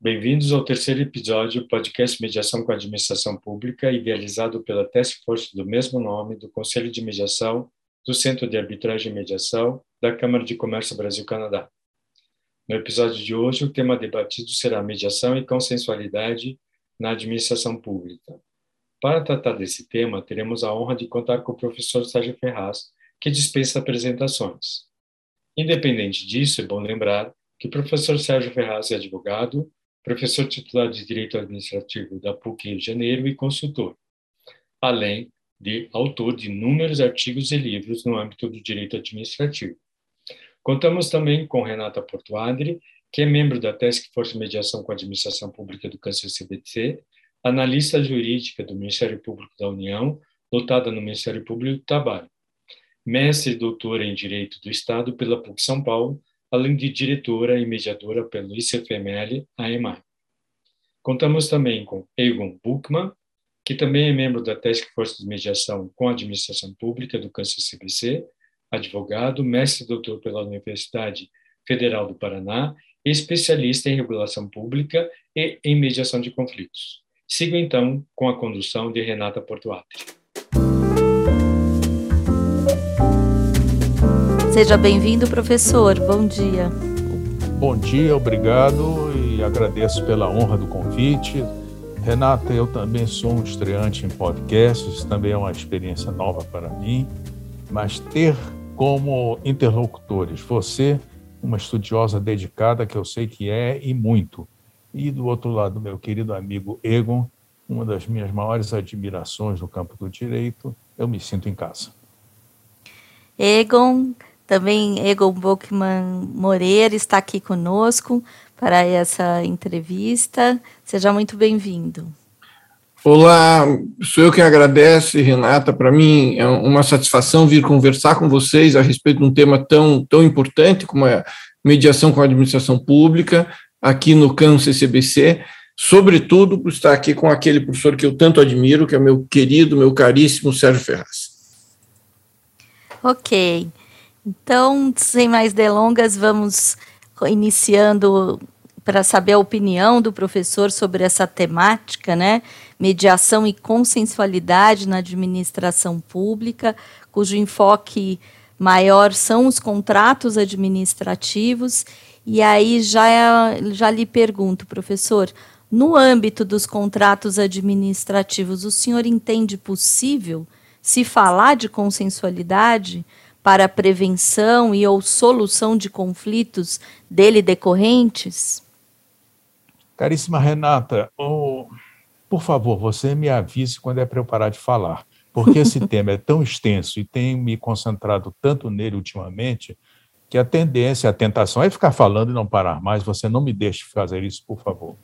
Bem-vindos ao terceiro episódio do podcast Mediação com a Administração Pública, idealizado pela Task Force do mesmo nome do Conselho de Mediação do Centro de Arbitragem e Mediação da Câmara de Comércio Brasil-Canadá. No episódio de hoje, o tema debatido será mediação e consensualidade na administração pública. Para tratar desse tema, teremos a honra de contar com o professor Sérgio Ferraz, que dispensa apresentações. Independente disso, é bom lembrar que o professor Sérgio Ferraz é advogado, professor titular de Direito Administrativo da PUC Rio de Janeiro e consultor, além de autor de inúmeros artigos e livros no âmbito do direito administrativo. Contamos também com Renata Portuadri, que é membro da Task Force Mediação com a Administração Pública do Câncer CBC, analista jurídica do Ministério Público da União, lotada no Ministério Público do Trabalho, mestre e doutora em Direito do Estado pela PUC São Paulo além de diretora e mediadora pelo ICFML AEMAI. Contamos também com Egon Buchmann, que também é membro da Task Force de Mediação com Administração Pública do Câncer CBC, advogado, mestre e doutor pela Universidade Federal do Paraná especialista em regulação pública e em mediação de conflitos. Sigo então com a condução de Renata Portuatri. Seja bem-vindo, professor. Bom dia. Bom dia, obrigado e agradeço pela honra do convite. Renata, eu também sou um estreante em podcasts, também é uma experiência nova para mim, mas ter como interlocutores você, uma estudiosa dedicada, que eu sei que é e muito, e do outro lado, meu querido amigo Egon, uma das minhas maiores admirações no campo do direito, eu me sinto em casa. Egon, também Egon Bockman Moreira está aqui conosco para essa entrevista. Seja muito bem-vindo. Olá, sou eu quem agradece, Renata. Para mim é uma satisfação vir conversar com vocês a respeito de um tema tão, tão importante como é mediação com a administração pública, aqui no CAN CCBC, sobretudo por estar aqui com aquele professor que eu tanto admiro, que é meu querido, meu caríssimo Sérgio Ferraz. Ok. Então, sem mais delongas, vamos iniciando para saber a opinião do professor sobre essa temática, né? Mediação e consensualidade na administração pública, cujo enfoque maior são os contratos administrativos. E aí já, já lhe pergunto, professor, no âmbito dos contratos administrativos, o senhor entende possível se falar de consensualidade? Para a prevenção e ou solução de conflitos dele decorrentes? Caríssima Renata, oh, por favor, você me avise quando é para eu parar de falar, porque esse tema é tão extenso e tem me concentrado tanto nele ultimamente que a tendência, a tentação é ficar falando e não parar mais. Você não me deixe fazer isso, por favor.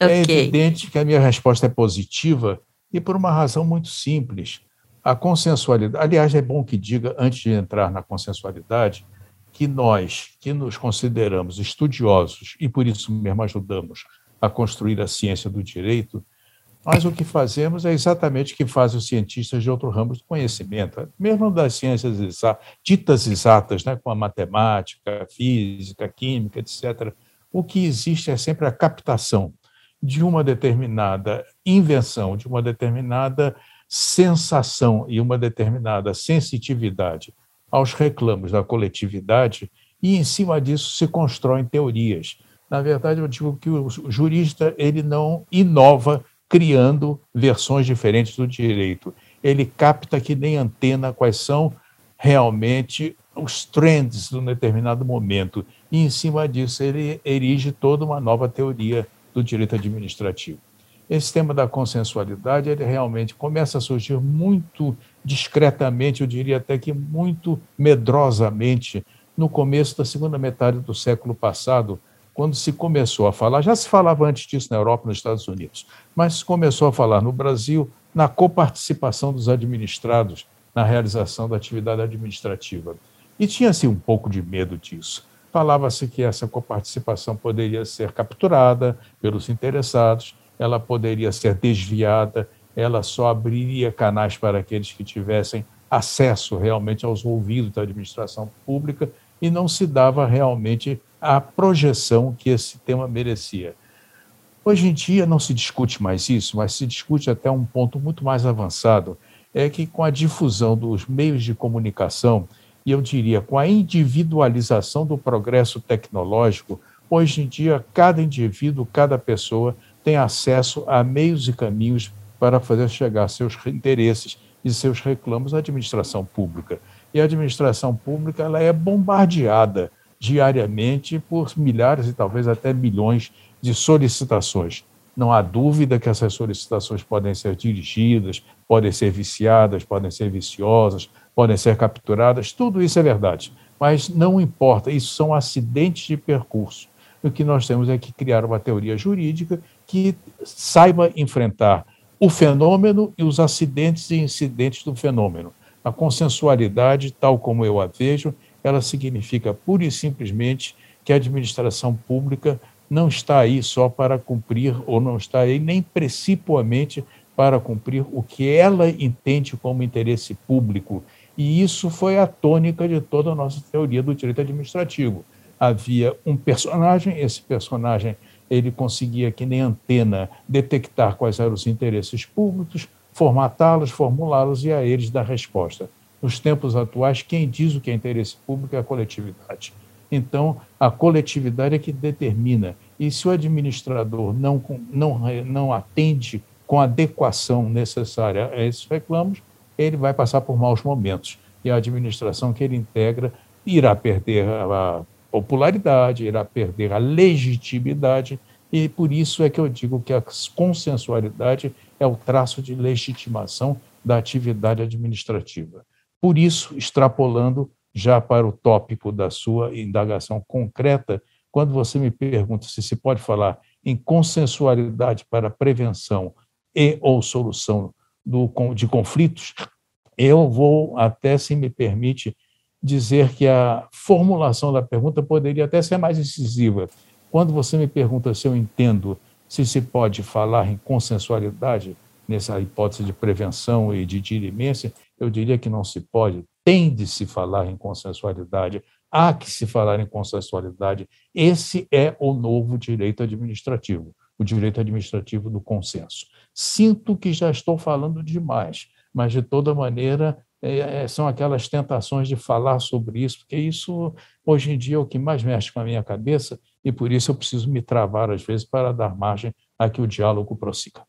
É okay. É evidente que a minha resposta é positiva e por uma razão muito simples. A consensualidade, aliás, é bom que diga, antes de entrar na consensualidade, que nós, que nos consideramos estudiosos e por isso mesmo ajudamos a construir a ciência do direito, nós o que fazemos é exatamente o que fazem os cientistas de outros ramos do conhecimento, mesmo das ciências exatas, ditas exatas, né, como a matemática, a física, a química, etc. O que existe é sempre a captação de uma determinada invenção, de uma determinada sensação e uma determinada sensitividade aos reclamos da coletividade, e em cima disso se constroem teorias. Na verdade, eu digo que o jurista ele não inova criando versões diferentes do direito. Ele capta que nem antena quais são realmente os trends de um determinado momento. E, em cima disso, ele erige toda uma nova teoria do direito administrativo. Esse tema da consensualidade, ele realmente começa a surgir muito discretamente, eu diria até que muito medrosamente, no começo da segunda metade do século passado, quando se começou a falar, já se falava antes disso na Europa nos Estados Unidos, mas se começou a falar no Brasil na coparticipação dos administrados na realização da atividade administrativa. E tinha-se um pouco de medo disso. Falava-se que essa coparticipação poderia ser capturada pelos interessados, ela poderia ser desviada, ela só abriria canais para aqueles que tivessem acesso realmente aos ouvidos da administração pública e não se dava realmente a projeção que esse tema merecia. Hoje em dia não se discute mais isso, mas se discute até um ponto muito mais avançado, é que com a difusão dos meios de comunicação, e eu diria com a individualização do progresso tecnológico, hoje em dia cada indivíduo, cada pessoa tem acesso a meios e caminhos para fazer chegar seus interesses e seus reclamos à administração pública. E a administração pública ela é bombardeada diariamente por milhares e talvez até milhões de solicitações. Não há dúvida que essas solicitações podem ser dirigidas, podem ser viciadas, podem ser viciosas, podem ser capturadas, tudo isso é verdade. Mas não importa, isso são acidentes de percurso. O que nós temos é que criar uma teoria jurídica que saiba enfrentar o fenômeno e os acidentes e incidentes do fenômeno. A consensualidade, tal como eu a vejo, ela significa pura e simplesmente que a administração pública não está aí só para cumprir, ou não está aí nem principalmente para cumprir o que ela entende como interesse público. E isso foi a tônica de toda a nossa teoria do direito administrativo. Havia um personagem, esse personagem ele conseguia, que nem antena, detectar quais eram os interesses públicos, formatá-los, formulá-los e a eles dar resposta. Nos tempos atuais, quem diz o que é interesse público é a coletividade. Então, a coletividade é que determina. E se o administrador não, não, não atende com a adequação necessária a esses reclamos, ele vai passar por maus momentos. E a administração que ele integra irá perder a popularidade, irá perder a legitimidade, e por isso é que eu digo que a consensualidade é o traço de legitimação da atividade administrativa. Por isso, extrapolando já para o tópico da sua indagação concreta, quando você me pergunta se se pode falar em consensualidade para prevenção e ou solução do, de conflitos, eu vou até, se me permite, dizer que a formulação da pergunta poderia até ser mais incisiva. Quando você me pergunta se eu entendo se se pode falar em consensualidade, nessa hipótese de prevenção e de dirimência, eu diria que não se pode, tem de se falar em consensualidade, há que se falar em consensualidade. Esse é o novo direito administrativo, o direito administrativo do consenso. Sinto que já estou falando demais, mas de toda maneira é, é, são aquelas tentações de falar sobre isso, porque isso hoje em dia é o que mais mexe com a minha cabeça e por isso eu preciso me travar às vezes para dar margem a que o diálogo prossiga.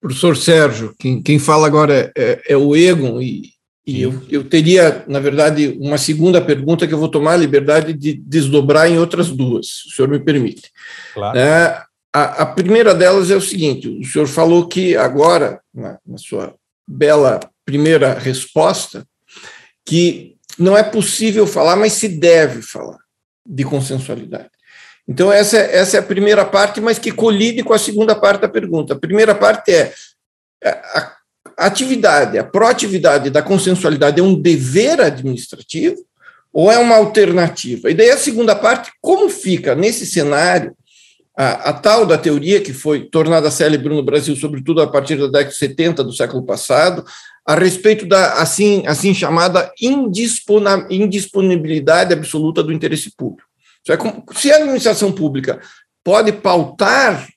Professor Sérgio, quem, quem fala agora é, é o Egon e, e eu, eu, teria, na verdade, uma segunda pergunta que eu vou tomar a liberdade de desdobrar em outras duas, se o senhor me permite. Claro. É, a, a, primeira delas é o seguinte: o senhor falou que agora, na, na sua bela primeira resposta, que não é possível falar, mas se deve falar de consensualidade. Então, essa, essa é a primeira parte, mas que colide com a segunda parte da pergunta. A primeira parte é a atividade, a proatividade da consensualidade é um dever administrativo ou é uma alternativa? E daí a segunda parte, como fica nesse cenário a, a, tal da teoria que foi tornada célebre no Brasil, sobretudo a partir da década de 70 do século passado, a respeito da assim, assim chamada indisponibilidade absoluta do interesse público. É se a administração pública pode pautar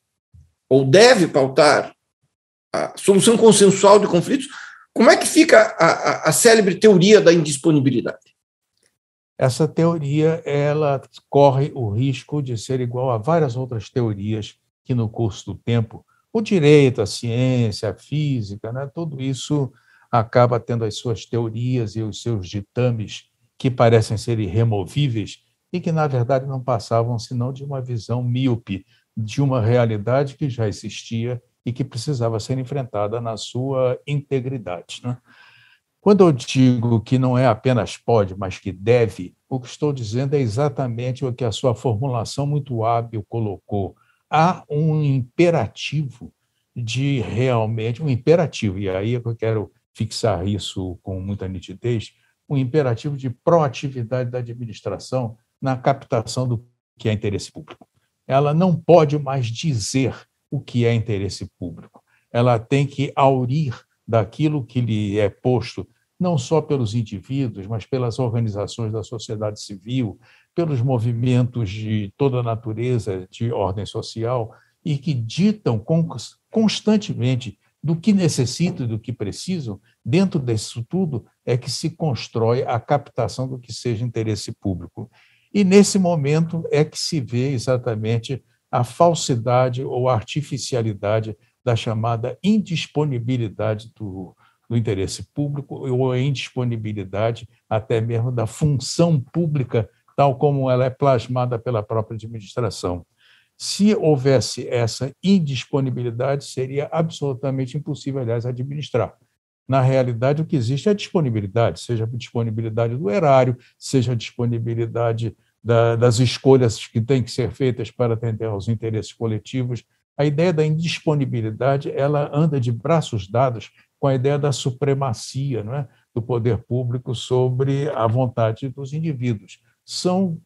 ou deve pautar a solução consensual de conflitos, como é que fica a, a, a célebre teoria da indisponibilidade? Essa teoria ela corre o risco de ser igual a várias outras teorias que no curso do tempo, o direito, a ciência, a física, né, tudo isso acaba tendo as suas teorias e os seus ditames que parecem ser irremovíveis e que, na verdade, não passavam senão de uma visão míope de uma realidade que já existia e que precisava ser enfrentada na sua integridade. Né? Quando eu digo que não é apenas pode, mas que deve, o que estou dizendo é exatamente o que a sua formulação muito hábil colocou. Há um imperativo de realmente, um imperativo, e aí é eu quero fixar isso com muita nitidez, um imperativo de proatividade da administração na captação do que é interesse público. Ela não pode mais dizer o que é interesse público. Ela tem que aurir daquilo que lhe é posto, não só pelos indivíduos, mas pelas organizações da sociedade civil, pelos movimentos de toda natureza de ordem social, e que ditam constantemente do que necessitam e do que precisam, dentro disso tudo é que se constrói a captação do que seja interesse público. E nesse momento é que se vê exatamente a falsidade ou artificialidade da chamada indisponibilidade do, do interesse público ou a indisponibilidade até mesmo da função pública, tal como ela é plasmada pela própria administração. Se houvesse essa indisponibilidade, seria absolutamente impossível, aliás, administrar. Na realidade, o que existe é a disponibilidade, seja a disponibilidade do erário, seja a disponibilidade da, das escolhas que têm que ser feitas para atender aos interesses coletivos. A ideia da indisponibilidade ela anda de braços dados com a ideia da supremacia não é? do poder público sobre a vontade dos indivíduos. São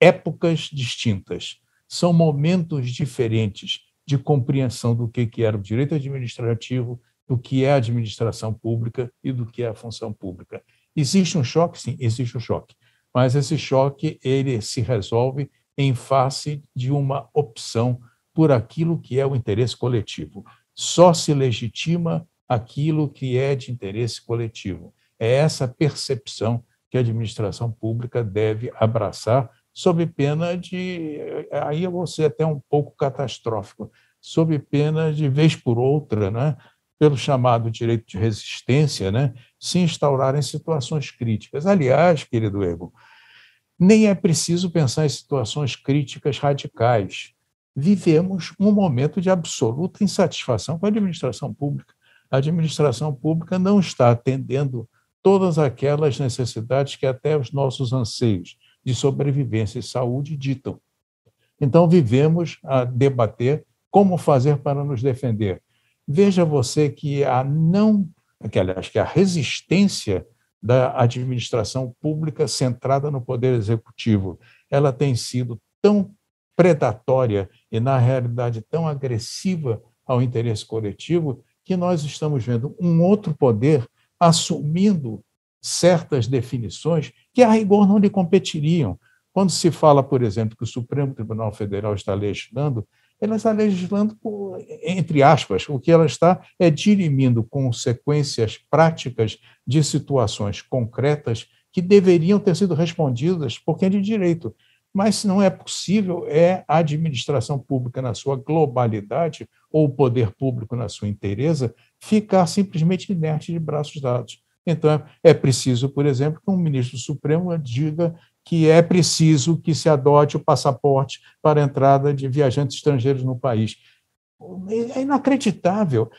épocas distintas, são momentos diferentes de compreensão do que era o direito administrativo, do que é a administração pública e do que é a função pública. Existe um choque? Sim, existe um choque. Mas esse choque ele se resolve em face de uma opção por aquilo que é o interesse coletivo. Só se legitima aquilo que é de interesse coletivo. É essa percepção que a administração pública deve abraçar, sob pena de. Aí eu vou ser até um pouco catastrófico, sob pena de, vez por outra, né, pelo chamado direito de resistência, né, se instaurarem situações críticas. Aliás, querido Ego, nem é preciso pensar em situações críticas radicais. Vivemos um momento de absoluta insatisfação com a administração pública a administração pública não está atendendo todas aquelas necessidades que até os nossos anseios de sobrevivência e saúde ditam. Então, vivemos a debater como fazer para nos defender. Veja você que a não, que, aliás, que a resistência da administração pública centrada no poder executivo, ela tem sido tão predatória e, na realidade, tão agressiva ao interesse coletivo que nós estamos vendo um outro poder assumindo certas definições que, a rigor, não lhe competiriam. Quando se fala, por exemplo, que o Supremo Tribunal Federal está legislando, ela está legislando, entre aspas, o que ela está é dirimindo consequências práticas de situações concretas que deveriam ter sido respondidas por quem de direito. Mas se não é possível, é a administração pública na sua globalidade ou o poder público na sua inteireza ficar simplesmente inerte de braços dados. Então, é preciso, por exemplo, que um ministro supremo diga que é preciso que se adote o passaporte para a entrada de viajantes estrangeiros no país. É inacreditável.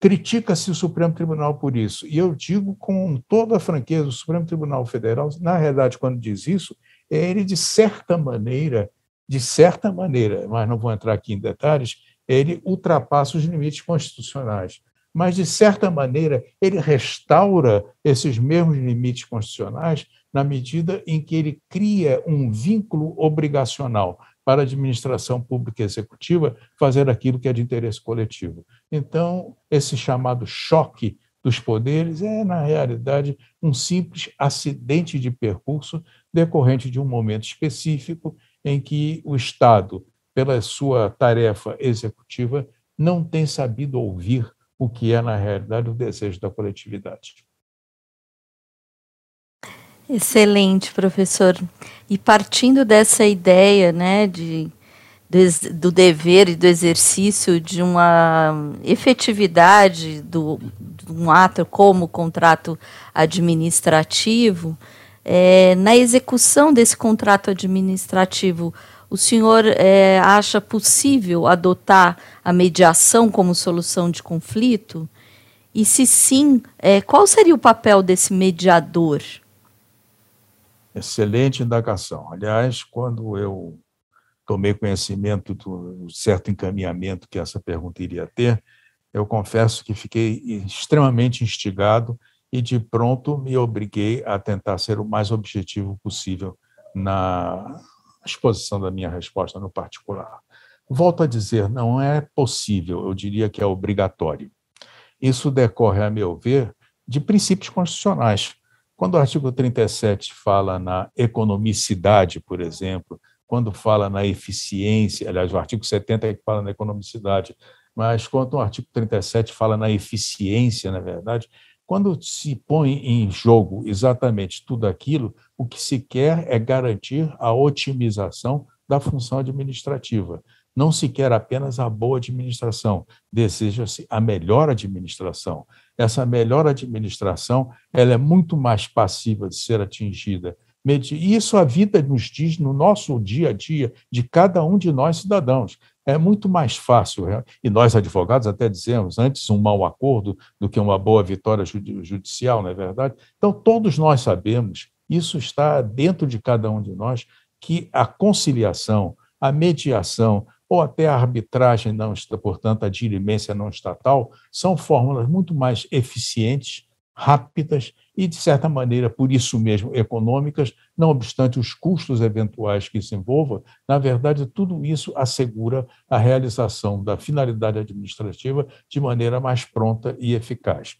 Critica-se o Supremo Tribunal por isso. E eu digo com toda a franqueza: o Supremo Tribunal Federal, na realidade, quando diz isso, ele, de certa maneira, de certa maneira, mas não vou entrar aqui em detalhes, ele ultrapassa os limites constitucionais. Mas, de certa maneira, ele restaura esses mesmos limites constitucionais na medida em que ele cria um vínculo obrigacional para a administração pública executiva fazer aquilo que é de interesse coletivo. Então, esse chamado choque dos poderes é, na realidade, um simples acidente de percurso decorrente de um momento específico em que o Estado pela sua tarefa executiva, não tem sabido ouvir o que é, na realidade, o desejo da coletividade. Excelente, professor. E partindo dessa ideia né, de, do, do dever e do exercício de uma efetividade do, de um ato como contrato administrativo, é, na execução desse contrato administrativo, o senhor é, acha possível adotar a mediação como solução de conflito? E se sim, é, qual seria o papel desse mediador? Excelente indagação. Aliás, quando eu tomei conhecimento do certo encaminhamento que essa pergunta iria ter, eu confesso que fiquei extremamente instigado e de pronto me obriguei a tentar ser o mais objetivo possível na exposição da minha resposta no particular. Volto a dizer, não é possível, eu diria que é obrigatório. Isso decorre, a meu ver, de princípios constitucionais. Quando o artigo 37 fala na economicidade, por exemplo, quando fala na eficiência, aliás, o artigo 70 é que fala na economicidade, mas quando o artigo 37 fala na eficiência, na verdade, quando se põe em jogo exatamente tudo aquilo, o que se quer é garantir a otimização da função administrativa. Não se quer apenas a boa administração, deseja-se a melhor administração. Essa melhor administração ela é muito mais passível de ser atingida e isso a vida nos diz no nosso dia a dia de cada um de nós cidadãos. É muito mais fácil, é, e nós advogados até dizemos, antes um mau acordo do que uma boa vitória judicial, não é verdade? Então, todos nós sabemos, isso está dentro de cada um de nós, que a conciliação, a mediação, ou até a arbitragem não portanto, a dirimência não estatal, são fórmulas muito mais eficientes, rápidas e, de certa maneira, por isso mesmo, econômicas, não obstante os custos eventuais que isso envolva, na verdade, tudo isso assegura a realização da finalidade administrativa de maneira mais pronta e eficaz.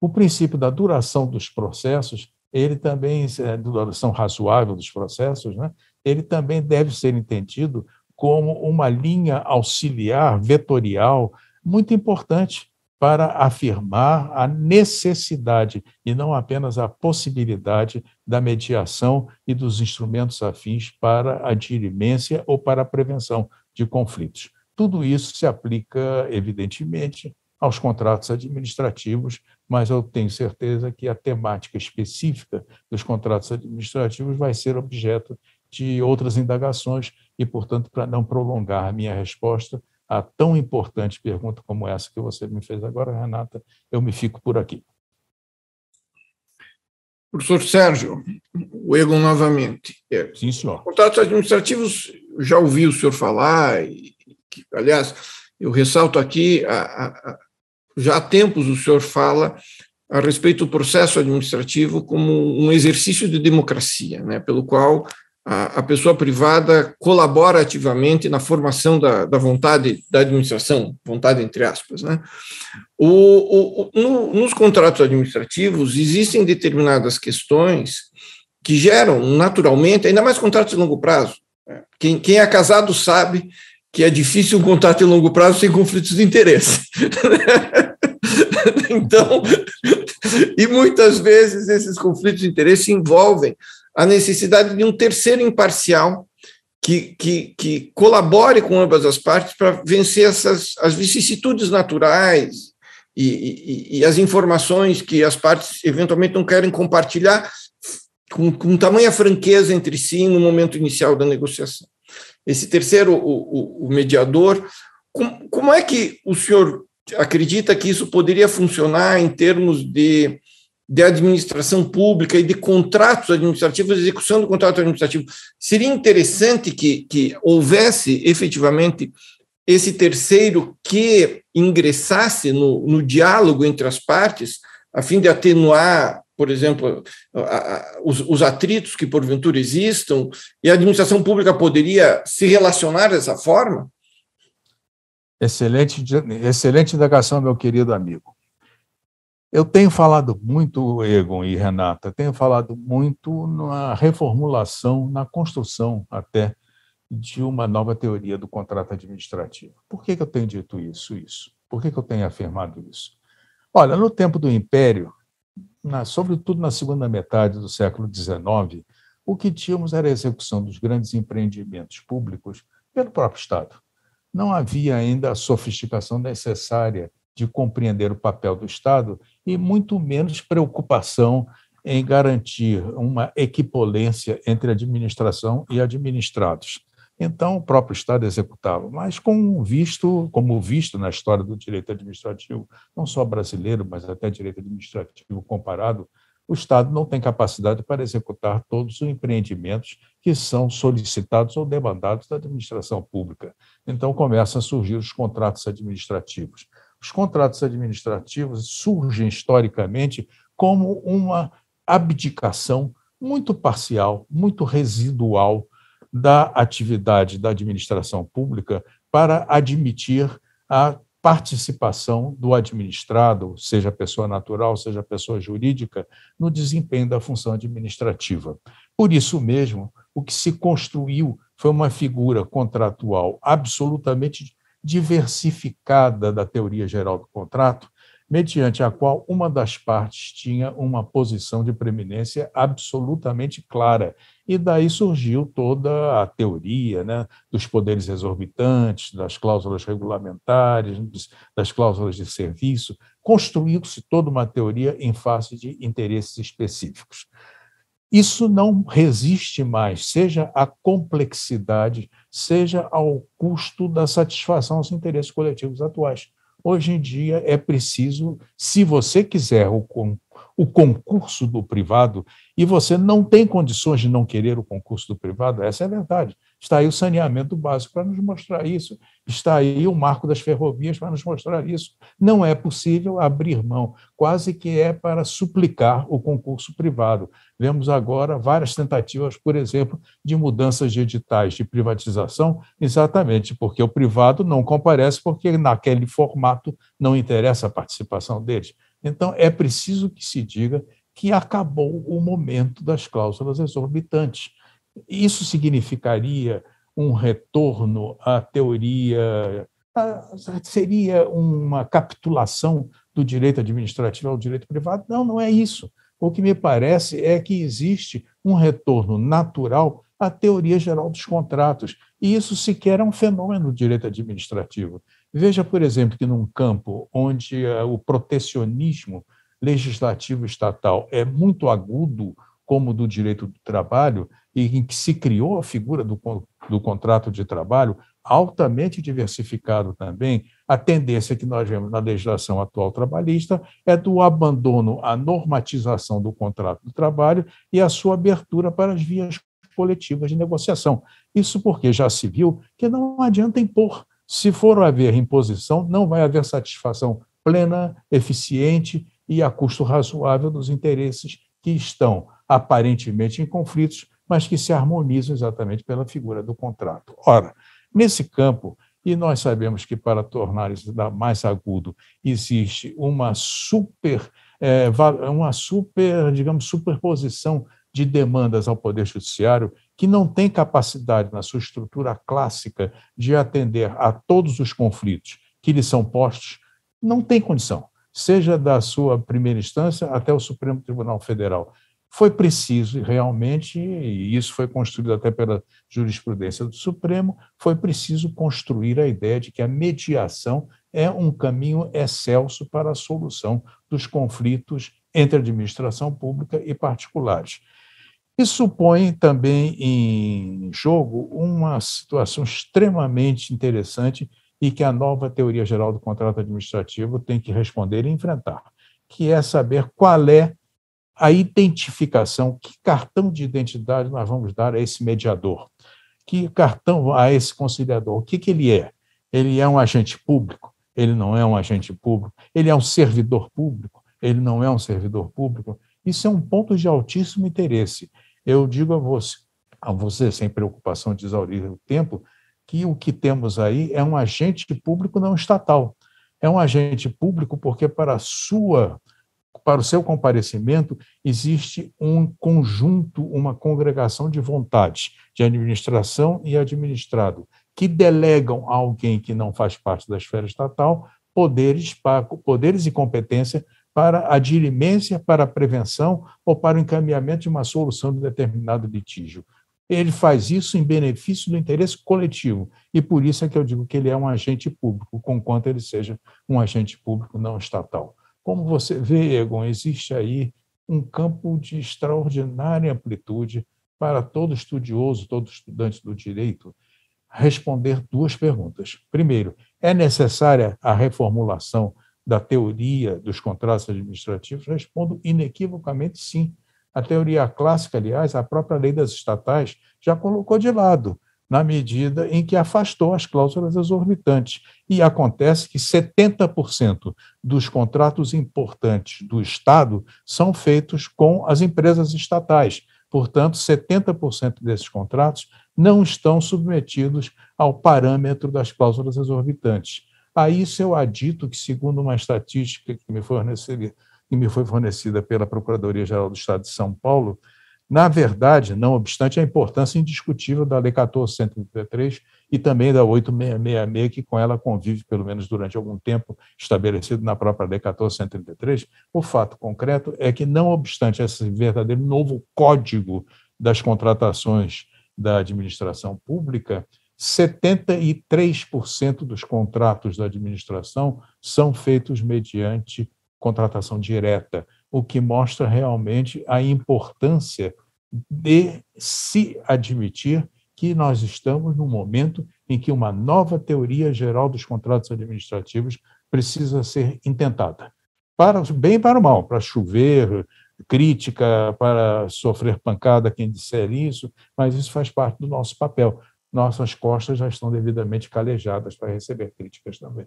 O princípio da duração dos processos, ele também, é, duração razoável dos processos, né, ele também deve ser entendido como uma linha auxiliar, vetorial, muito importante para afirmar a necessidade e não apenas a possibilidade da mediação e dos instrumentos afins para a dirimência ou para a prevenção de conflitos. Tudo isso se aplica, evidentemente, aos contratos administrativos, mas eu tenho certeza que a temática específica dos contratos administrativos vai ser objeto de outras indagações e, portanto, para não prolongar a minha resposta, a tão importante pergunta como essa que você me fez agora, Renata, eu me fico por aqui. Professor Sérgio, o Egon novamente. É, Sim, senhor. Contratos administrativos, já ouvi o senhor falar, e, aliás, eu ressalto aqui, a, a, já há tempos o senhor fala a respeito do processo administrativo como um exercício de democracia, né, pelo qual a, a pessoa privada colabora ativamente na formação da, da vontade da administração, vontade entre aspas. Né? O, o, no, nos contratos administrativos existem determinadas questões que geram naturalmente, ainda mais contratos de longo prazo. Né? Quem, quem é casado sabe que é difícil um contrato de longo prazo sem conflitos de interesse. então, e muitas vezes esses conflitos de interesse envolvem a necessidade de um terceiro imparcial que, que, que colabore com ambas as partes para vencer essas as vicissitudes naturais e, e, e, as informações que as partes eventualmente não querem compartilhar com, com tamanha franqueza entre si no momento inicial da negociação. Esse terceiro, o, o, o mediador, como, como é que o senhor acredita que isso poderia funcionar em termos de de administração pública e de contratos administrativos, execução do contrato administrativo. Seria interessante que, que houvesse efetivamente esse terceiro que ingressasse no, no diálogo entre as partes, a fim de atenuar, por exemplo, a, a, os, os atritos que porventura existam, e a administração pública poderia se relacionar dessa forma? Excelente, excelente indagação, meu querido amigo. Eu tenho falado muito, Egon e Renata, tenho falado muito na reformulação, na construção até de uma nova teoria do contrato administrativo. Por que, que eu tenho dito isso? Isso. Por que, que eu tenho afirmado isso? Olha, no tempo do Império, na, sobretudo na segunda metade do século XIX, o que tínhamos era a execução dos grandes empreendimentos públicos pelo próprio Estado. Não havia ainda a sofisticação necessária de compreender o papel do Estado e muito menos preocupação em garantir uma equipolência entre administração e administrados. Então, o próprio Estado executava, mas com visto, como visto na história do direito administrativo, não só brasileiro, mas até direito administrativo comparado, o Estado não tem capacidade para executar todos os empreendimentos que são solicitados ou demandados da administração pública. Então, começam a surgir os contratos administrativos. Os contratos administrativos surgem historicamente como uma abdicação muito parcial, muito residual da atividade da administração pública para admitir a participação do administrado, seja pessoa natural, seja pessoa jurídica, no desempenho da função administrativa. Por isso mesmo, o que se construiu foi uma figura contratual absolutamente diversificada da teoria geral do contrato, mediante a qual uma das partes tinha uma posição de preeminência absolutamente clara. E daí surgiu toda a teoria né, dos poderes exorbitantes, das cláusulas regulamentares, das cláusulas de serviço. Construiu-se toda uma teoria em face de interesses específicos. Isso não resiste mais, seja a complexidade, seja ao custo da satisfação aos interesses coletivos atuais. Hoje em dia é preciso, se você quiser o, o concurso do privado, e você não tem condições de não querer o concurso do privado, essa é a verdade. Está aí o saneamento básico para nos mostrar isso, está aí o marco das ferrovias para nos mostrar isso. Não é possível abrir mão, quase que é para suplicar o concurso privado. Vemos agora várias tentativas, por exemplo, de mudanças de editais de privatização, exatamente porque o privado não comparece, porque naquele formato não interessa a participação deles. Então, é preciso que se diga que acabou o momento das cláusulas exorbitantes. Isso significaria um retorno à teoria, seria uma capitulação do direito administrativo ao direito privado? Não, não é isso. O que me parece é que existe um retorno natural à teoria geral dos contratos, e isso sequer é um fenômeno do direito administrativo. Veja, por exemplo, que num campo onde eh, o protecionismo legislativo estatal é muito agudo, como do direito do trabalho, em que se criou a figura do, do contrato de trabalho, altamente diversificado também, a tendência que nós vemos na legislação atual trabalhista é do abandono à normatização do contrato de trabalho e a sua abertura para as vias coletivas de negociação. Isso porque já se viu que não adianta impor. Se for haver imposição, não vai haver satisfação plena, eficiente e a custo razoável dos interesses que estão aparentemente em conflitos, mas que se harmonizam exatamente pela figura do contrato. Ora, nesse campo, e nós sabemos que para tornar isso mais agudo existe uma super, é, uma super, digamos, superposição de demandas ao Poder Judiciário que não tem capacidade, na sua estrutura clássica, de atender a todos os conflitos que lhe são postos, não tem condição, seja da sua primeira instância até o Supremo Tribunal Federal. Foi preciso realmente, e isso foi construído até pela jurisprudência do Supremo, foi preciso construir a ideia de que a mediação é um caminho excelso para a solução dos conflitos entre administração pública e particulares. Isso põe também em jogo uma situação extremamente interessante e que a nova teoria geral do contrato administrativo tem que responder e enfrentar, que é saber qual é a identificação, que cartão de identidade nós vamos dar a esse mediador, que cartão a esse conciliador, o que, que ele é? Ele é um agente público? Ele não é um agente público? Ele é um servidor público? Ele não é um servidor público? Isso é um ponto de altíssimo interesse eu digo a você, a você sem preocupação de exaurir o tempo, que o que temos aí é um agente público não estatal. É um agente público porque para sua para o seu comparecimento existe um conjunto, uma congregação de vontades, de administração e administrado, que delegam a alguém que não faz parte da esfera estatal poderes, poderes e competência para a dirimência, para a prevenção ou para o encaminhamento de uma solução de determinado litígio. Ele faz isso em benefício do interesse coletivo, e por isso é que eu digo que ele é um agente público, conquanto ele seja um agente público não estatal. Como você vê, Egon, existe aí um campo de extraordinária amplitude para todo estudioso, todo estudante do direito, responder duas perguntas. Primeiro, é necessária a reformulação da teoria dos contratos administrativos, respondo inequivocamente sim. A teoria clássica, aliás, a própria lei das estatais já colocou de lado, na medida em que afastou as cláusulas exorbitantes. E acontece que 70% dos contratos importantes do Estado são feitos com as empresas estatais. Portanto, 70% desses contratos não estão submetidos ao parâmetro das cláusulas exorbitantes. A isso eu adito que, segundo uma estatística que me, que me foi fornecida pela Procuradoria-Geral do Estado de São Paulo, Na verdade, não obstante a importância indiscutível da Lei 1433 e também da 8666, que com ela convive, pelo menos durante algum tempo, estabelecido na própria Lei 1433, o fato concreto é que, não obstante esse verdadeiro novo código das contratações da administração pública, 73% dos contratos da administração são feitos mediante contratação direta, o que mostra realmente a importância de se admitir que nós estamos num momento em que uma nova teoria geral dos contratos administrativos precisa ser intentada. Para bem e para o mal, para chover, crítica, para sofrer pancada quem disser isso, mas isso faz parte do nosso papel. Nossas costas já estão devidamente calejadas para receber críticas também.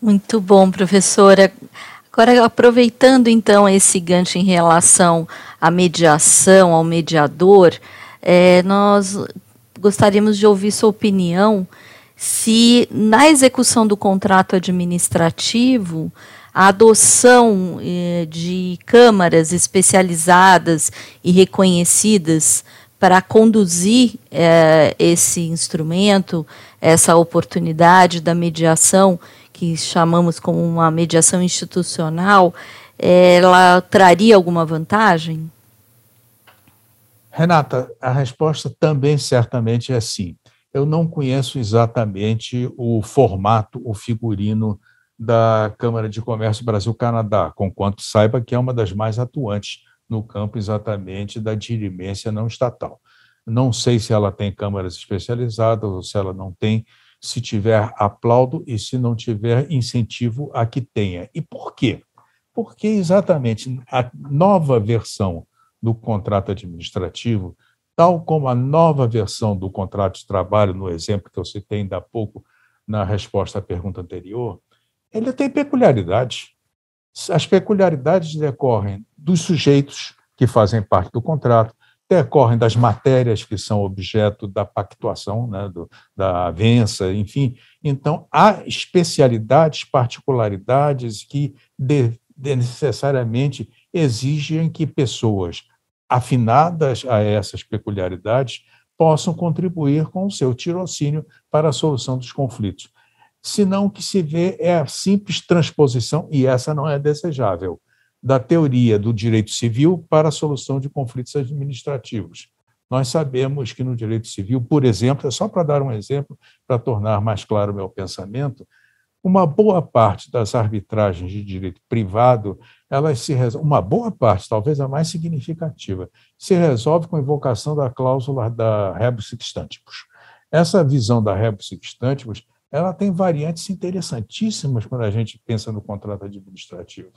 Muito bom, professora. Agora, aproveitando então esse gancho em relação à mediação, ao mediador, é, nós gostaríamos de ouvir sua opinião se na execução do contrato administrativo a adoção eh, de câmaras especializadas e reconhecidas para conduzir eh, esse instrumento, essa oportunidade da mediação, que chamamos como uma mediação institucional, ela traria alguma vantagem? Renata, a resposta também certamente é sim. Eu não conheço exatamente o formato, o figurino da Câmara de Comércio Brasil-Canadá, conquanto saiba que é uma das mais atuantes no campo exatamente da dirimência não estatal. Não sei se ela tem câmaras especializadas ou se ela não tem, se tiver, aplaudo, e se não tiver, incentivo a que tenha. E por quê? Porque exatamente a nova versão do contrato administrativo, tal como a nova versão do contrato de trabalho, no exemplo que eu citei ainda há pouco na resposta à pergunta anterior, ele tem peculiaridades. As peculiaridades decorrem dos sujeitos que fazem parte do contrato, decorrem das matérias que são objeto da pactuação, né, do, da avença, enfim. Então, há especialidades, particularidades que de, de necessariamente exigem que pessoas afinadas a essas peculiaridades possam contribuir com o seu tirocínio para a solução dos conflitos. Senão, o que se vê é a simples transposição, e essa não é desejável, da teoria do direito civil para a solução de conflitos administrativos. Nós sabemos que no direito civil, por exemplo, é só para dar um exemplo, para tornar mais claro o meu pensamento, uma boa parte das arbitragens de direito privado, elas se uma boa parte, talvez a mais significativa, se resolve com invocação da cláusula da rebus sextantibus. Essa visão da rebus sextantibus, ela tem variantes interessantíssimas quando a gente pensa no contrato administrativo.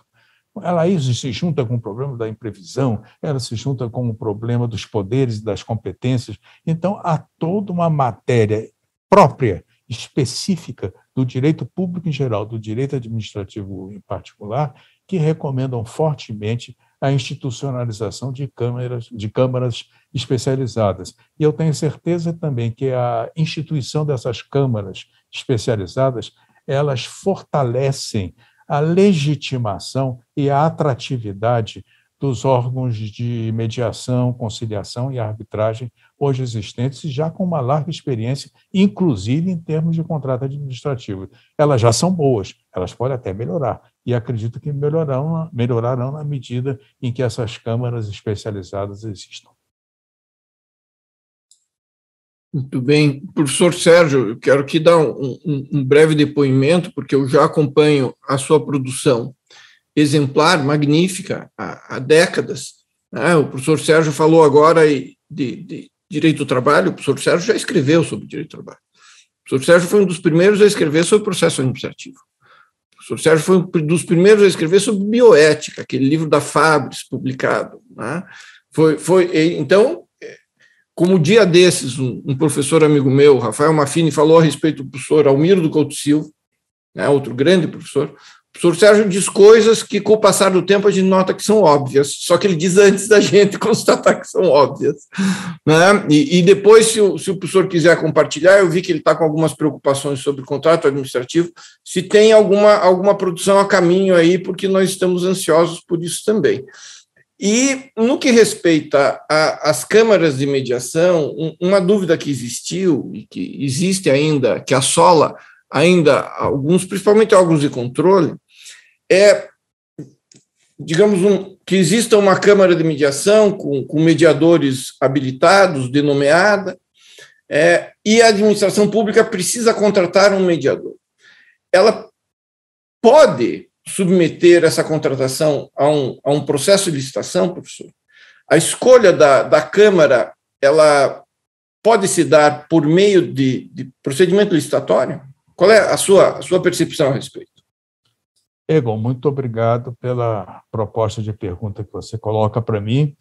Ela isso se junta com o problema da imprevisão, ela se junta com o problema dos poderes e das competências. Então, há toda uma matéria própria, específica do direito público em geral, do direito administrativo em particular, que recomendam fortemente a institucionalização de câmaras, de câmaras especializadas. E eu tenho certeza também que a instituição dessas câmaras especializadas, elas fortalecem a legitimação e a atratividade dos órgãos de mediação, conciliação e arbitragem hoje existentes, já com uma larga experiência, inclusive em termos de contrato administrativo. Elas já são boas, elas podem até melhorar, e acredito que melhorarão, melhorarão na medida em que essas câmaras especializadas existam. Muito bem. Professor Sérgio, eu quero aqui dar um, um, um, breve depoimento, porque eu já acompanho a sua produção exemplar, magnífica, há, há décadas. Né? O professor Sérgio falou agora de, de, direito do trabalho, o professor Sérgio já escreveu sobre direito do trabalho. O professor Sérgio foi um dos primeiros a escrever sobre processo administrativo. O professor Sérgio foi um dos primeiros a escrever sobre bioética, aquele livro da Fabris, publicado. Né? Foi, foi, então, como dia desses, um, professor amigo meu, Rafael Maffini, falou a respeito do professor Almiro do Couto Silva, né, outro grande professor, o professor Sérgio diz coisas que, com o passar do tempo, a gente nota que são óbvias, só que ele diz antes da gente constatar que são óbvias. Né? E, e depois, se o, se o, professor quiser compartilhar, eu vi que ele está com algumas preocupações sobre contrato administrativo, se tem alguma, alguma produção a caminho aí, porque nós estamos ansiosos por isso também. E no que respeita às câmaras de mediação, uma dúvida que existiu e que existe ainda, que assola ainda alguns, principalmente órgãos de controle, é, digamos, um, que exista uma câmara de mediação com, com mediadores habilitados, denomeada, é, e a administração pública precisa contratar um mediador. Ela pode submeter essa contratação a um, a um processo de licitação, professor? A escolha da, da Câmara, ela pode se dar por meio de, de procedimento licitatório? Qual é a sua, a sua percepção a respeito? Egon, muito obrigado pela proposta de pergunta que você coloca para mim.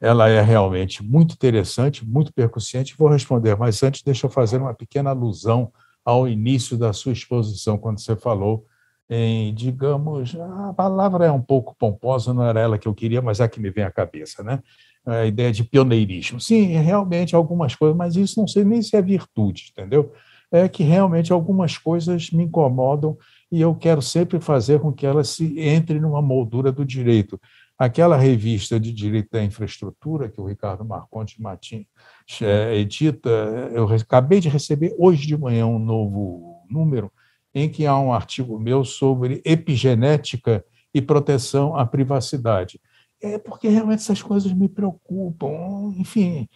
Ela é realmente muito interessante, muito percussiente. Vou responder, mas antes, deixa eu fazer uma pequena alusão ao início da sua exposição, quando você falou em, digamos, a palavra é um pouco pomposa, não era ela que eu queria, mas é a que me vem à cabeça, né? A ideia de pioneirismo. Sim, realmente algumas coisas, mas isso não sei nem se é virtude, entendeu? É que realmente algumas coisas me incomodam e eu quero sempre fazer com que elas se entrem numa moldura do direito. Aquela revista de direito da infraestrutura que o Ricardo Marconte Martins é, edita, eu acabei de receber hoje de manhã um novo número, em que há um artigo meu sobre epigenética e proteção à privacidade. É porque realmente essas coisas me preocupam. Enfim,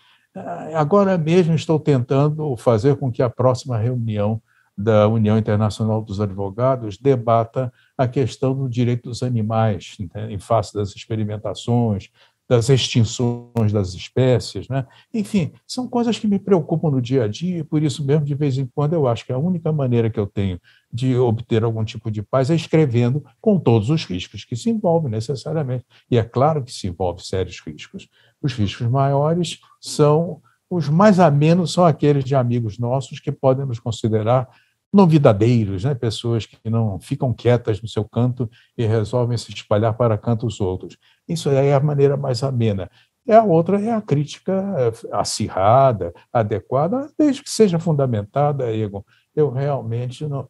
agora mesmo estou tentando fazer com que a próxima reunião da União Internacional dos Advogados debata a questão do direito dos animais, né, em face das experimentações, das extinções das espécies, né? Enfim, são coisas que me preocupam no dia a dia e por isso mesmo de vez em quando eu acho que a única maneira que eu tenho de obter algum tipo de paz é escrevendo com todos os riscos que se envolvem necessariamente. E é claro que se envolve sérios riscos. Os riscos maiores são os mais amenos são aqueles de amigos nossos que podem nos considerar novidadeiros, né? pessoas que não ficam quietas no seu canto e resolvem se espalhar para cantos outros. Isso é a maneira mais amena. E a outra é a crítica eh, acirrada, adequada, desde que seja fundamentada, Egon. Eu realmente não,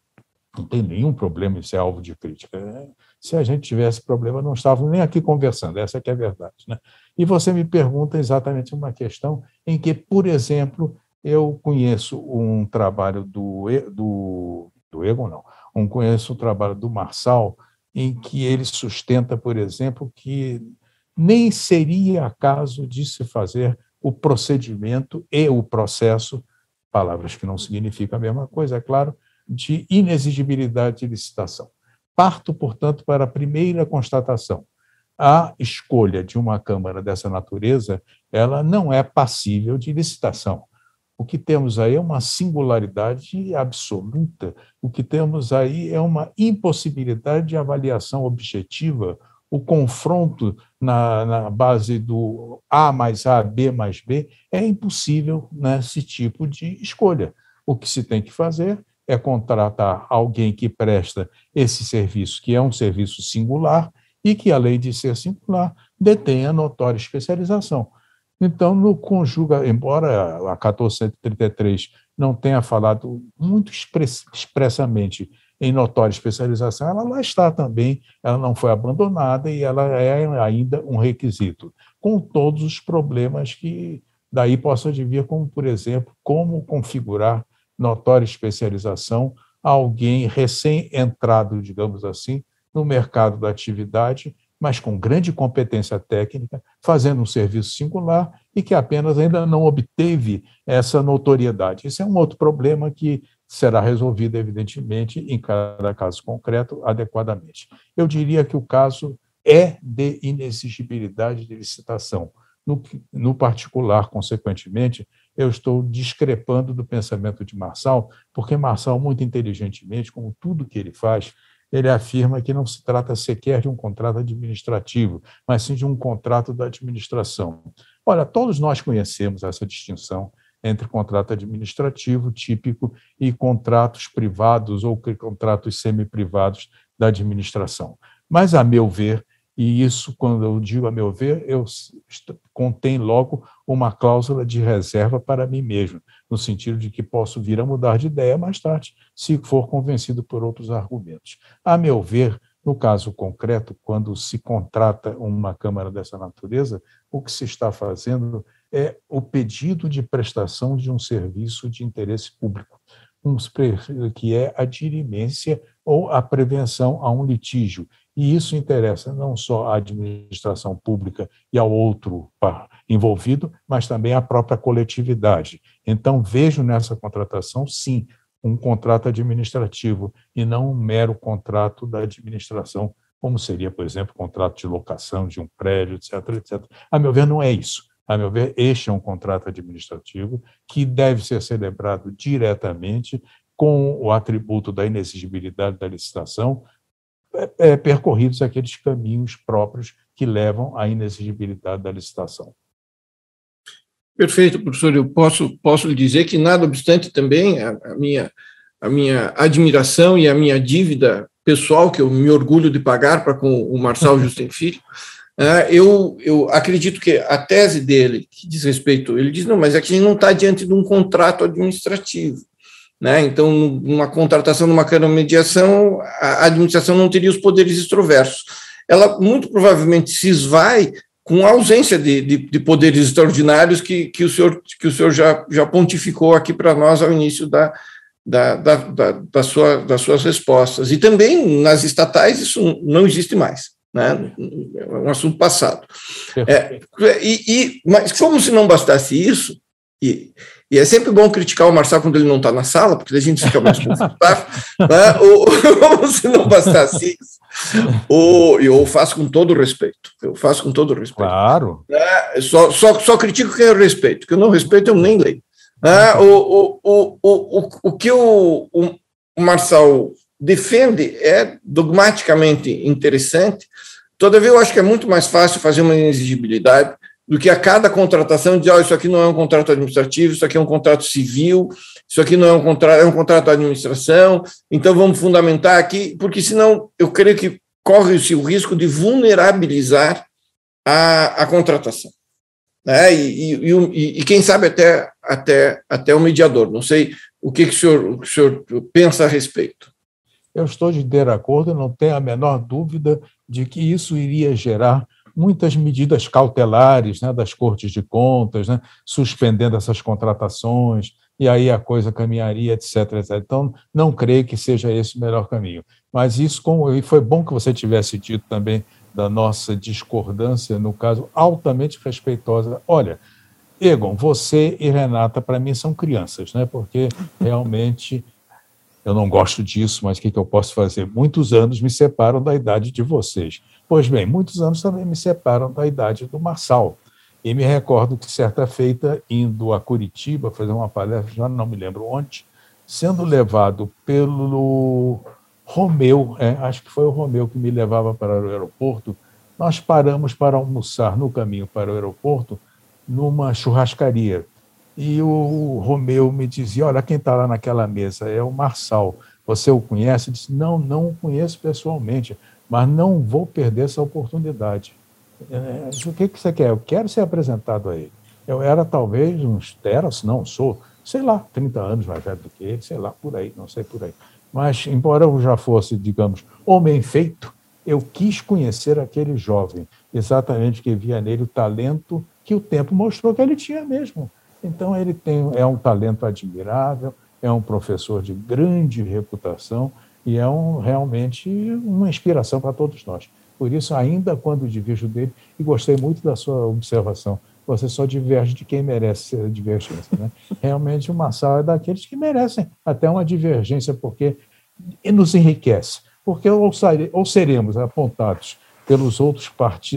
não tenho nenhum problema em ser alvo de crítica. Né? Se a gente tivesse problema, não estávamos nem aqui conversando, essa é a verdade. Né? E você me pergunta exatamente uma questão em que, por exemplo, eu conheço um trabalho do, do, do Egon, não, um, conheço um trabalho do Marçal, em que ele sustenta, por exemplo, que nem seria caso de se fazer o procedimento e o processo, palavras que não significam a mesma coisa, é claro, de inexigibilidade de licitação. Parto, portanto, para a primeira constatação. A escolha de uma Câmara dessa natureza, ela não é passível de licitação. O que temos aí é uma singularidade absoluta. O que temos aí é uma impossibilidade de avaliação objetiva. O confronto na, na base do A mais A, B mais B, é impossível nesse tipo de escolha. O que se tem que fazer é contratar alguém que presta esse serviço, que é um serviço singular, e que, além de ser singular, detenha notória especialização. Então, no conjuga, embora a 1433 não tenha falado muito expressamente em notória especialização, ela lá está também, ela não foi abandonada e ela é ainda um requisito, com todos os problemas que daí possa vir, como, por exemplo, como configurar notória especialização a alguém recém-entrado, digamos assim, no mercado da atividade mas com grande competência técnica, fazendo um serviço singular e que apenas ainda não obteve essa notoriedade. Isso é um outro problema que será resolvido, evidentemente, em cada caso concreto, adequadamente. Eu diria que o caso é de inexigibilidade de licitação. No, no particular, consequentemente, eu estou discrepando do pensamento de Marçal, porque Marçal, muito inteligentemente, como tudo que ele faz, ele afirma que não se trata sequer de um contrato administrativo, mas sim de um contrato da administração. Olha, todos nós conhecemos essa distinção entre contrato administrativo típico e contratos privados ou contratos semi-privados da administração. Mas, a meu ver, e isso, quando eu digo a meu ver, eu contém logo uma cláusula de reserva para mim mesmo, no sentido de que posso vir a mudar de ideia mais tarde, se for convencido por outros argumentos. A meu ver, No caso concreto, quando se contrata uma Câmara dessa natureza, o que se está fazendo é o pedido de prestação de um serviço de interesse público, que é a dirimência ou a prevenção a um litígio. E isso interessa não só à administração pública e ao outro envolvido, mas também à própria coletividade. Então, vejo nessa contratação, sim, um contrato administrativo e não um mero contrato da administração, como seria, por exemplo, contrato de locação de um prédio, etc, etc. A meu ver, não é isso. A meu ver, este é um contrato administrativo que deve ser celebrado diretamente com o atributo da inexigibilidade da licitação, é, é, percorridos aqueles caminhos próprios que levam à inexigibilidade da licitação. Perfeito, professor. Eu posso, posso lhe dizer que, nada obstante, também a, a, minha, a minha admiração e a minha dívida pessoal, que eu me orgulho de pagar para com o Marçal Justin Filho, é, eu, eu acredito que a tese dele, que diz respeito, ele diz, não, mas aqui a gente não está diante de um contrato administrativo. Né? Então, numa contratação, numa câmara mediação, a administração não teria os poderes extroversos. Ela muito provavelmente se esvai com a ausência de, de, de, poderes extraordinários que, que o senhor, que o senhor já, já pontificou aqui para nós ao início da, da, da, da, da sua, das suas respostas. E também nas estatais isso não existe mais. Né? É um assunto passado. É, e, e, mas como se não bastasse isso, e, e é sempre bom criticar o Marçal quando ele não está na sala, porque a gente fica mais confortável, né? ou, se não bastasse isso, ou, eu faço com todo respeito. Eu faço com todo respeito. Claro. É, só, só, só critico quem eu respeito, que eu não respeito, eu nem leio. É, o, o, o, o, o que o, o, o Marçal defende é dogmaticamente interessante, todavia eu acho que é muito mais fácil fazer uma inexigibilidade do que a cada contratação dizer, oh, isso aqui não é um contrato administrativo, isso aqui é um contrato civil, isso aqui não é um contrato, é um contrato de administração, então vamos fundamentar aqui, porque senão eu creio que corre-se o risco de vulnerabilizar a, a contratação. Né? E, e, e, e, quem sabe até, até, até o mediador. Não sei o que, que, o, senhor, o senhor pensa a respeito. Eu estou de acordo, não tenho a menor dúvida de que isso iria gerar muitas medidas cautelares né, das cortes de contas, né, suspendendo essas contratações, e aí a coisa caminharia, etc, etc. Então, não creio que seja esse o melhor caminho. Mas isso, como, e foi bom que você tivesse dito também da nossa discordância, no caso, altamente respeitosa. Olha, Egon, você e Renata, para mim, são crianças, né? porque realmente eu não gosto disso, mas o que, que eu posso fazer? Muitos anos me separam da idade de vocês. Pois bem, muitos anos também me separam da idade do Marçal. E me recordo que certa feita, indo a Curitiba fazer uma palestra, já não me lembro onde, sendo levado pelo Romeu, é, acho que foi o Romeu que me levava para o aeroporto, nós paramos para almoçar no caminho para o aeroporto numa churrascaria. E o Romeu me dizia: Olha, quem está lá naquela mesa é o Marçal. Você o conhece? Eu disse: Não, não o conheço pessoalmente mas não vou perder essa oportunidade. É, o que, que você quer? Eu quero ser apresentado a ele. Eu era talvez uns teras, não sou, sei lá, 30 anos mais velho do que ele, sei lá, por aí, não sei por aí. Mas, embora eu já fosse, digamos, homem feito, eu quis conhecer aquele jovem, exatamente que via nele o talento que o tempo mostrou que ele tinha mesmo. Então, ele tem, é um talento admirável, é um professor de grande reputação, e é um, realmente uma inspiração para todos nós. Por isso, ainda quando divirjo dele, e gostei muito da sua observação, você só diverge de quem merece ser divergência. Né? Realmente, uma sala é daqueles que merecem até uma divergência, porque nos enriquece. Porque ou, ou seremos apontados pelos outros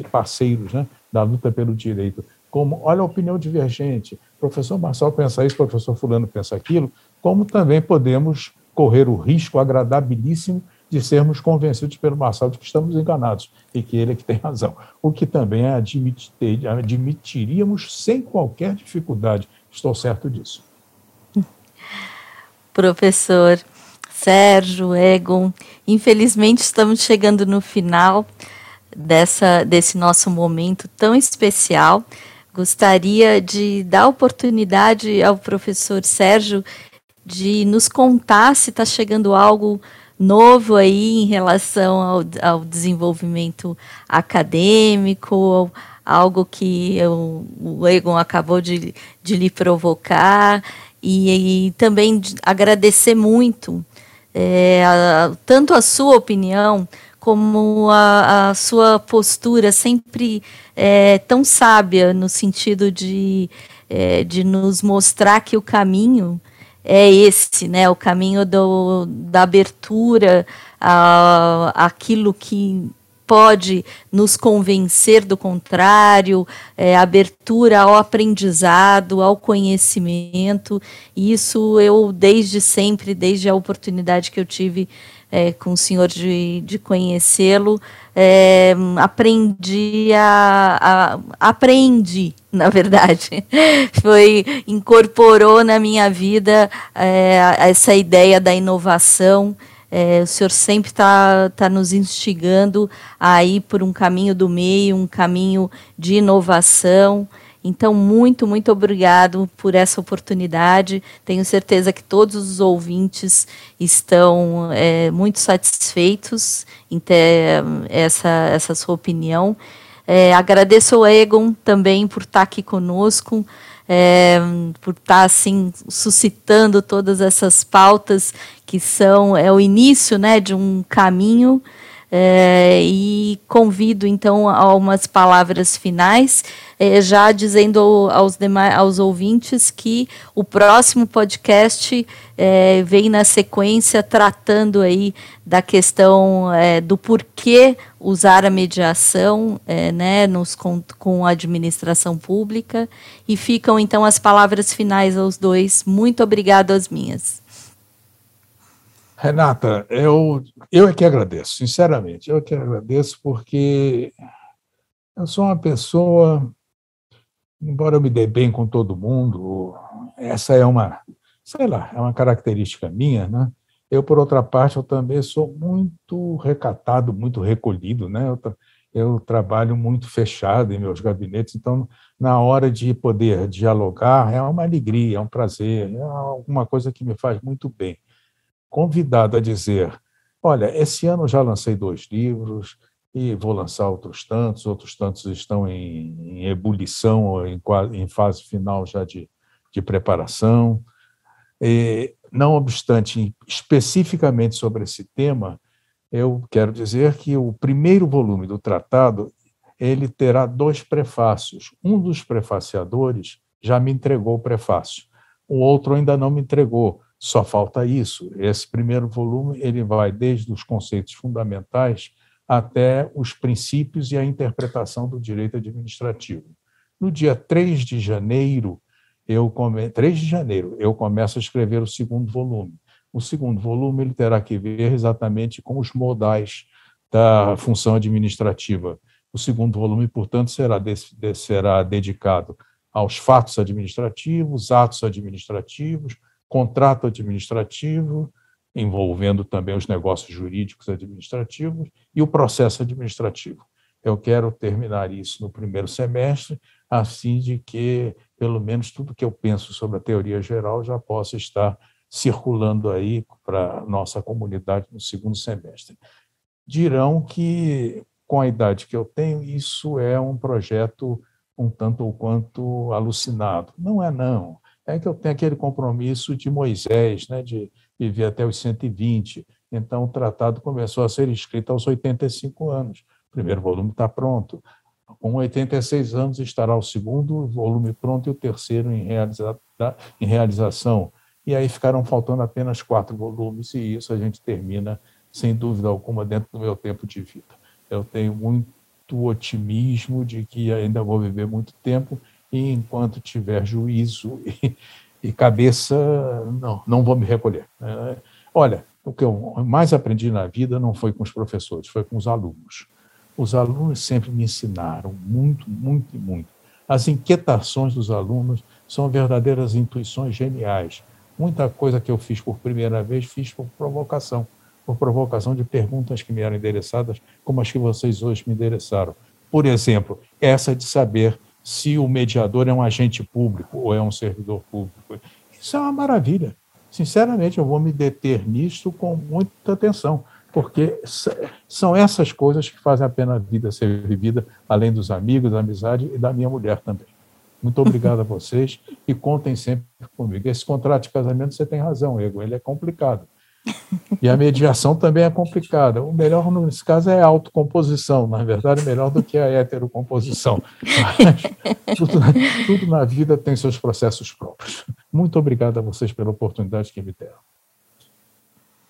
parceiros né, da luta pelo direito, como, olha a opinião divergente, professor Marçal pensa isso, professor fulano pensa aquilo, como também podemos correr o risco agradabilíssimo de sermos convencidos pelo Marçal de que estamos enganados e que ele é que tem razão, o que também admitir, admitiríamos sem qualquer dificuldade. Estou certo disso. Professor Sérgio, Egon, infelizmente estamos chegando no final dessa, desse nosso momento tão especial. Gostaria de dar oportunidade ao professor Sérgio de nos contar se está chegando algo novo aí em relação ao, ao desenvolvimento acadêmico, algo que eu, o Egon acabou de, de lhe provocar, e, e também agradecer muito é, a, tanto a sua opinião como a, a sua postura sempre é, tão sábia no sentido de, é, de nos mostrar que o caminho é esse, né? O caminho do, da abertura a, aquilo que pode nos convencer do contrário, é, abertura ao aprendizado, ao conhecimento. Isso eu, desde sempre, desde a oportunidade que eu tive é, com o senhor de, de conhecê-lo, é, aprendi a, a, aprendi, na verdade, foi incorporou na minha vida é, essa ideia da inovação. É, o senhor sempre está tá nos instigando a ir por um caminho do meio, um caminho de inovação. Então, muito, muito obrigado por essa oportunidade. Tenho certeza que todos os ouvintes estão é, muito satisfeitos em ter essa, essa sua opinião. É, agradeço ao Egon também por estar aqui conosco, é, por estar assim suscitando todas essas pautas que são é o início, né, de um caminho é, e convido então a umas palavras finais, é, já dizendo aos demais, aos ouvintes que o próximo podcast é, vem na sequência tratando aí da questão é, do porquê usar a mediação, é, né, nos com, com a administração pública e ficam então as palavras finais aos dois. Muito obrigado às minhas. Renata, eu, eu é que agradeço, sinceramente, eu é que agradeço porque eu sou uma pessoa, embora eu me dê bem com todo mundo, essa é uma, sei lá, é uma característica minha, né? Eu, por outra parte, eu também sou muito recatado, muito recolhido, né? Eu, eu trabalho muito fechado em meus gabinetes, então, na hora de poder dialogar, é uma alegria, é um prazer, é alguma coisa que me faz muito bem convidado a dizer: olha, esse ano já lancei dois livros e vou lançar outros tantos, outros tantos estão em, em ebulição ou em, em, fase final já de, de preparação. E, não obstante, especificamente sobre esse tema, eu quero dizer que o primeiro volume do tratado ele terá dois prefácios. Um dos prefaciadores já me entregou o prefácio, o outro ainda não me entregou, só falta isso. Esse primeiro volume ele vai desde os conceitos fundamentais até os princípios e a interpretação do direito administrativo. No dia 3 de janeiro, eu come... 3 de janeiro, eu começo a escrever o segundo volume. O segundo volume ele terá que ver exatamente com os modais da função administrativa. O segundo volume, portanto, será, de... será dedicado aos fatos administrativos, atos administrativos, contrato administrativo, envolvendo também os negócios jurídicos administrativos e o processo administrativo. Eu quero terminar isso no primeiro semestre, assim de que, pelo menos, tudo que eu penso sobre a teoria geral já possa estar circulando aí para a nossa comunidade no segundo semestre. Dirão que, com a idade que eu tenho, isso é um projeto um tanto ou quanto alucinado. Não é, não é que eu tenho aquele compromisso de Moisés, né, de viver até os 120. Então, o tratado começou a ser escrito aos 85 anos. O primeiro volume está pronto. Com 86 anos estará o segundo volume pronto e o terceiro em, realiza em realização. E aí ficaram faltando apenas quatro volumes, e isso a gente termina, sem dúvida alguma, dentro do meu tempo de vida. Eu tenho muito otimismo de que ainda vou viver muito tempo e enquanto tiver juízo e, e cabeça, não, não vou me recolher. É, olha, o que eu mais aprendi na vida não foi com os professores, foi com os alunos. Os alunos sempre me ensinaram muito, muito e muito. As inquietações dos alunos são verdadeiras intuições geniais. Muita coisa que eu fiz por primeira vez, fiz por provocação, por provocação de perguntas que me eram endereçadas, como as que vocês hoje me endereçaram. Por exemplo, essa de saber se o mediador é um agente público ou é um servidor público. Isso é uma maravilha. Sinceramente, eu vou me deter nisto com muita atenção, porque são essas coisas que fazem a pena a vida ser vivida, além dos amigos, da amizade e da minha mulher também. Muito obrigado a vocês e contem sempre comigo. Esse contrato de casamento, você tem razão, Ego, ele é complicado. E a mediação também é complicada. O melhor, nesse caso, é a autocomposição. Na verdade, melhor do que a heterocomposição. Mas tudo, na, tudo na vida tem seus processos próprios. Muito obrigado a vocês pela oportunidade que me deram.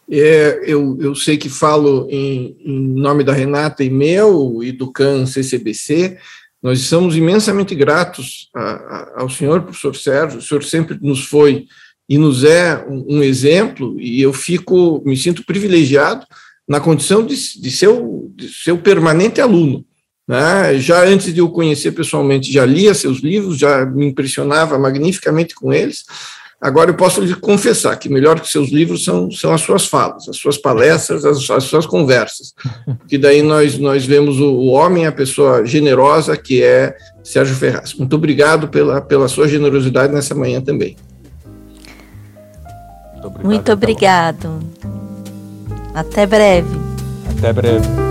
É, eu, eu sei que falo em, em nome da Renata e meu e do CAN CCBC. Nós estamos imensamente gratos a, a, ao senhor, professor Sérgio. O senhor sempre nos foi e nos é um, um exemplo, e eu fico, me sinto privilegiado na condição de, de, ser, o, de ser o permanente aluno. Né? Já antes de o conhecer pessoalmente, já lia seus livros, já me impressionava magnificamente com eles. Agora eu posso lhe confessar que melhor que seus livros são, são as suas falas, as suas palestras, as, as suas conversas. Que daí nós, nós vemos o, o, homem, a pessoa generosa que é Sérgio Ferraz. Muito obrigado pela, pela sua generosidade nessa manhã também. Muito obrigado. Muito obrigado. Até breve. Até breve.